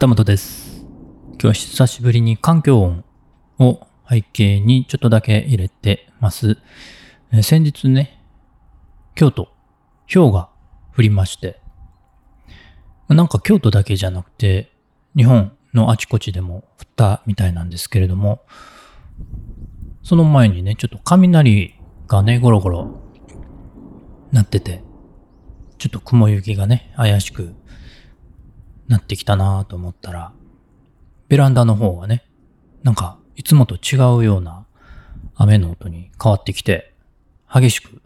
旗本です。今日は久しぶりに環境音を背景にちょっとだけ入れてます。え先日ね、京都、氷が降りまして、なんか京都だけじゃなくて、日本のあちこちでも降ったみたいなんですけれども、その前にね、ちょっと雷がね、ゴロゴロなってて、ちょっと雲行きがね、怪しくなってきたなと思ったら、ベランダの方がね、なんかいつもと違うような雨の音に変わってきて、激しく、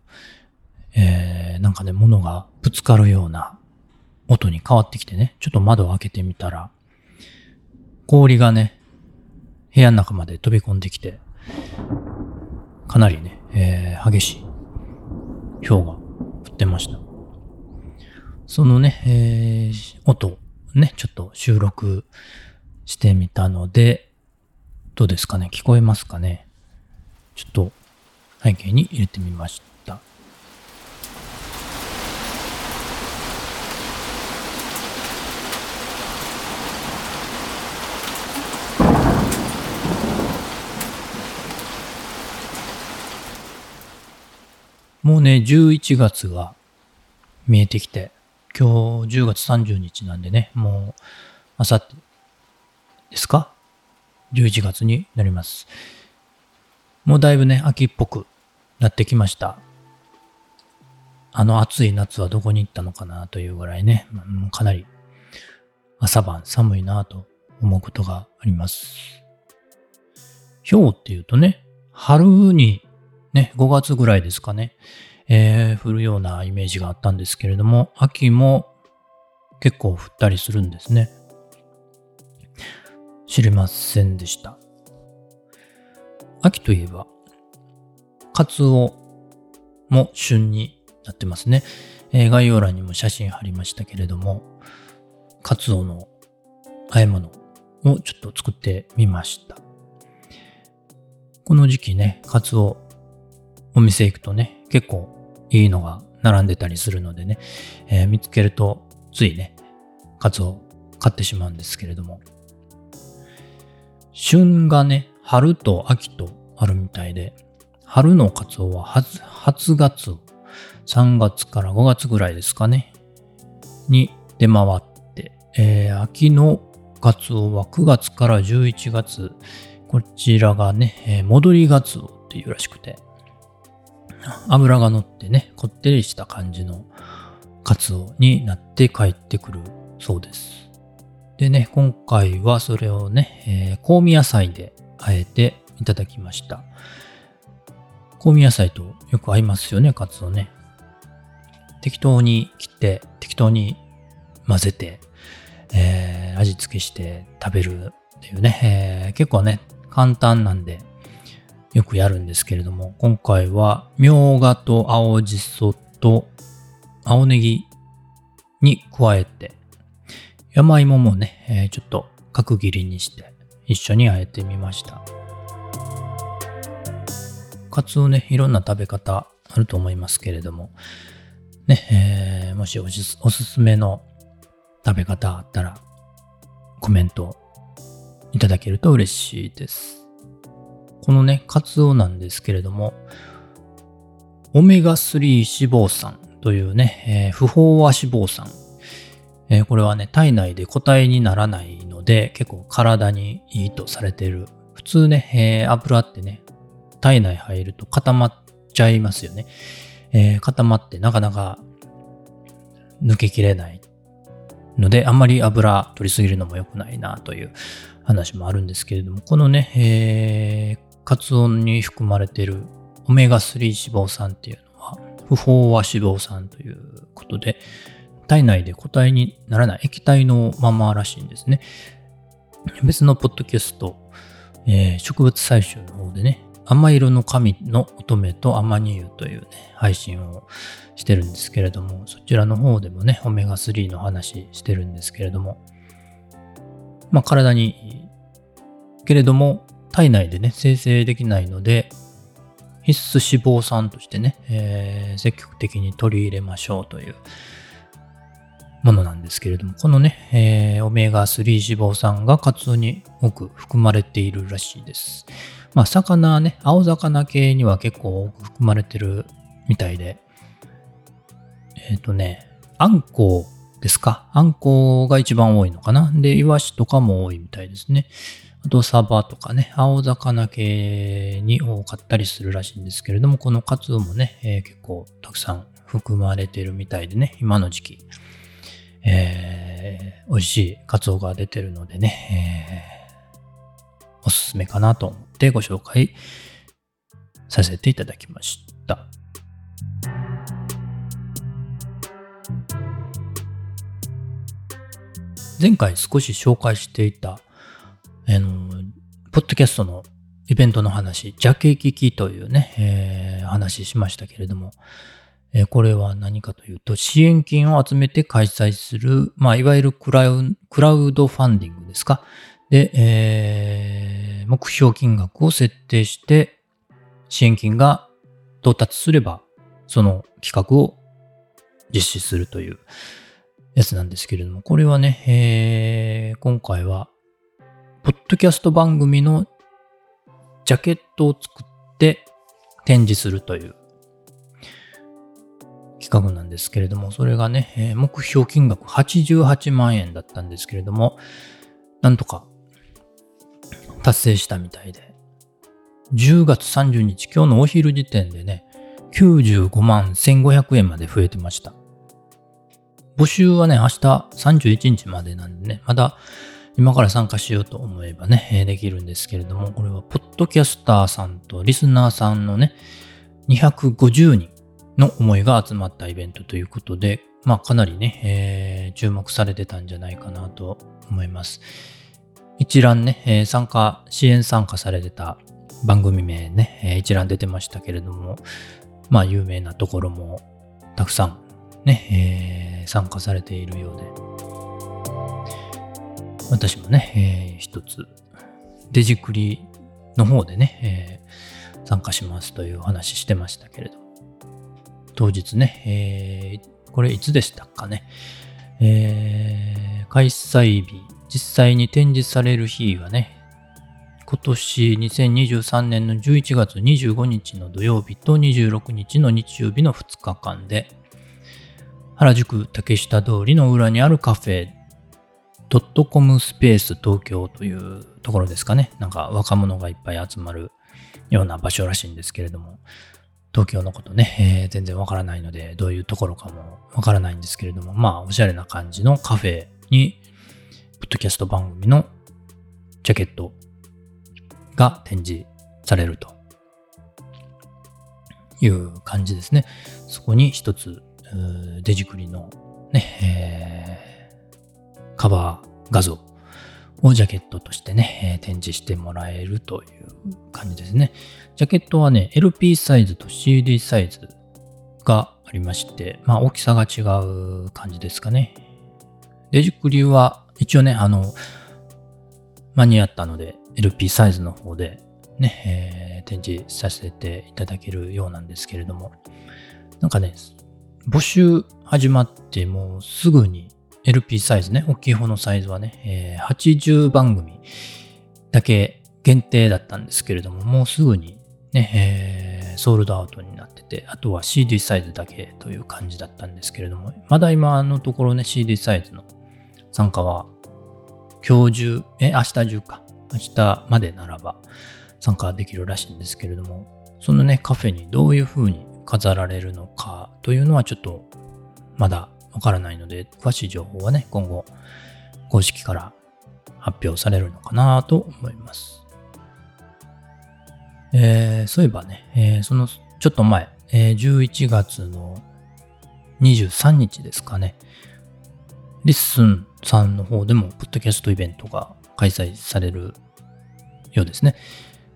えー、なんかね、物がぶつかるような音に変わってきてね、ちょっと窓を開けてみたら、氷がね、部屋の中まで飛び込んできて、かなりね、えー激しい氷が降ってました。そのね、えー音ね、ちょっと収録してみたので、どうですかね？聞こえますかね？ちょっと背景に入れてみました。もうね、11月が見えてきて、今日10月30日なんでね、もう、あさってですか ?11 月になります。もうだいぶね、秋っぽくなってきました。あの暑い夏はどこに行ったのかなというぐらいね、かなり朝晩寒いなと思うことがあります。氷っていうとね、春にね、5月ぐらいですかね、えー降るようなイメージがあったんですけれども、秋も結構降ったりするんですね。知りませんでした。秋といえば、カツオも旬になってますね。えー概要欄にも写真貼りましたけれども、カツオの和え物をちょっと作ってみました。この時期ね、カツオお店行くとね、結構いいのが並んでたりするのでね、えー見つけるとついね、カツオ買ってしまうんですけれども、旬がね、春と秋とあるみたいで、春のカツオは初初ガツオ、3月から5月ぐらいですかね、に出回って、えー秋のカツオは9月から11月、こちらがね、えー戻りガツオっていうらしくて、脂が乗ってね、こってりした感じのカツオになって帰ってくるそうです。でね、今回はそれをね、えー香味野菜であえていただきました。香味野菜とよく合いますよね、カツオね。適当に切って、適当に混ぜて、えー味付けして食べるっていうね、えー結構ね、簡単なんで、よくやるんですけれども、今回は、みょうがと青じそと青ネギに加えて、山芋もね、えーちょっと角切りにして一緒に和えてみました。カツオね、いろんな食べ方あると思いますけれども、ね、えーもしおしおすすめの食べ方あったら、コメントいただけると嬉しいです。このね、カツオなんですけれども、オメガ3脂肪酸というね、えー不飽和脂肪酸。えーこれはね、体内で固体にならないので、結構体にいいとされている。普通ね、えー油ってね、体内入ると固まっちゃいますよね。えー固まってなかなか抜けきれないので、あんまり油取りすぎるのも良くないなという話もあるんですけれども、このね、えーカツオに含まれているオメガ3脂肪酸っていうのは、不飽和脂肪酸ということで、体内で固体にならない液体のままらしいんですね。別のポッドキャスト、えー植物採集の方でね、甘色の神の乙女とアマニ油というね、配信をしてるんですけれども、そちらの方でもね、オメガ3の話してるんですけれども、まあ体にけれども、体内でね、生成できないので、必須脂肪酸としてね、えー積極的に取り入れましょうというものなんですけれども、このね、えー、オメガ3脂肪酸がカツオに多く含まれているらしいです。まあ、魚ね、青魚系には結構多く含まれてるみたいで、えっ、ー、とね、あんこうですか？あんこうが一番多いのかな？で、イワシとかも多いみたいですね。あと、サバとかね、青魚系に多かったりするらしいんですけれども、このカツオもね、えー、結構たくさん含まれてるみたいでね、今の時期。えー、美味しいカツオが出てるのでね、えー、おすすめかなと思ってご紹介させていただきました。前回少し紹介していた、あの、ポッドキャストのイベントの話、ジャケ聞きというね、えー、話しましたけれども、えこれは何かというと、支援金を集めて開催する、まあ、いわゆるクラウクラウドファンディングですか？で、えー、目標金額を設定して、支援金が到達すれば、その企画を実施するというやつなんですけれども、これはね、えー、今回は、ポッドキャスト番組のジャケットを作って展示するという企画なんですけれども、それがね、え目標金額88万円だったんですけれども、なんとか達成したみたいで、10月30日、今日のお昼時点でね、95万1500円まで増えてました。募集はね、明日31日までなんでね、まだ今から参加しようと思えばね、できるんですけれども、これはポッドキャスターさんとリスナーさんのね、250人の思いが集まったイベントということで、まあかなりね、えー、注目されてたんじゃないかなと思います。一覧ね、えー、参加、支援参加されてた番組名ね、えー、一覧出てましたけれども、まあ有名なところもたくさんね、えー、参加されているようで、私もね、えー、一つ、デジクリの方でね、えー、参加しますというお話してましたけれど、当日ね、えー、これいつでしたかね。えー、開催日、実際に展示される日はね、今年2023年の11月25日の土曜日と26日の日曜日の2日間で、原宿竹下通りの裏にあるカフェ、ドットコムスペース東京というところですかね。なんか若者がいっぱい集まるような場所らしいんですけれども、東京のことね、えー、全然わからないので、どういうところかもわからないんですけれども、まあ、おしゃれな感じのカフェに、ポッドキャスト番組のジャケットが展示されるという感じですね。そこに一つ、デジクリのね、えー、カバー画像をジャケットとしてね、展示してもらえるという感じですね。ジャケットはね、LP サイズと CD サイズがありまして、まあ大きさが違う感じですかね。デジクリは一応ね、あの、間に合ったので LP サイズの方でね、えー、展示させていただけるようなんですけれども、なんかね、募集始まってもうすぐに LP サイズね、大きい方のサイズはね、えー、80番組だけ限定だったんですけれども、もうすぐにね、えー、ソールドアウトになってて、あとは CD サイズだけという感じだったんですけれども、まだ今のところね、CD サイズの参加は今日中、え、明日中か。明日までならば参加できるらしいんですけれども、そのね、カフェにどういう風に飾られるのかというのはちょっとまだわからないので、詳しい情報はね、今後、公式から発表されるのかなと思います。えー、そういえばね、えー、そのちょっと前、えー、11月の23日ですかね、LISTENさんの方でも、ポッドキャストイベントが開催されるようですね。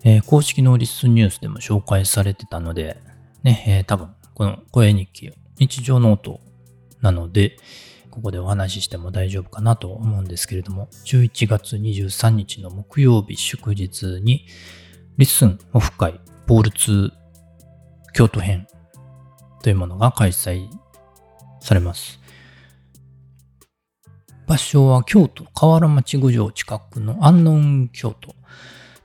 えー、公式の LISTENニュースでも紹介されてたので、ね、えー、多分、この声日記、日常ノートなので、ここでお話ししても大丈夫かなと思うんですけれども、11月23日の木曜日祝日に、 LISTENオフ会 Vol.2京都編というものが開催されます。場所は京都河原町郡上近くの安納京都。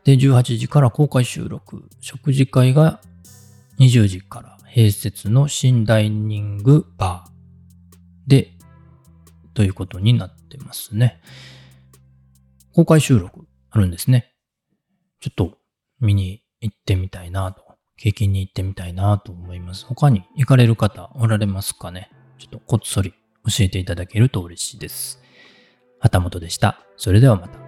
で、18時から公開収録。食事会が20時から併設の新ダイニングバーで、ということになってますね。公開収録あるんですね。ちょっと見に行ってみたいなと、経験に行ってみたいなと思います。他に行かれる方おられますかね？ちょっとこっそり教えていただけると嬉しいです。旗本でした。それではまた。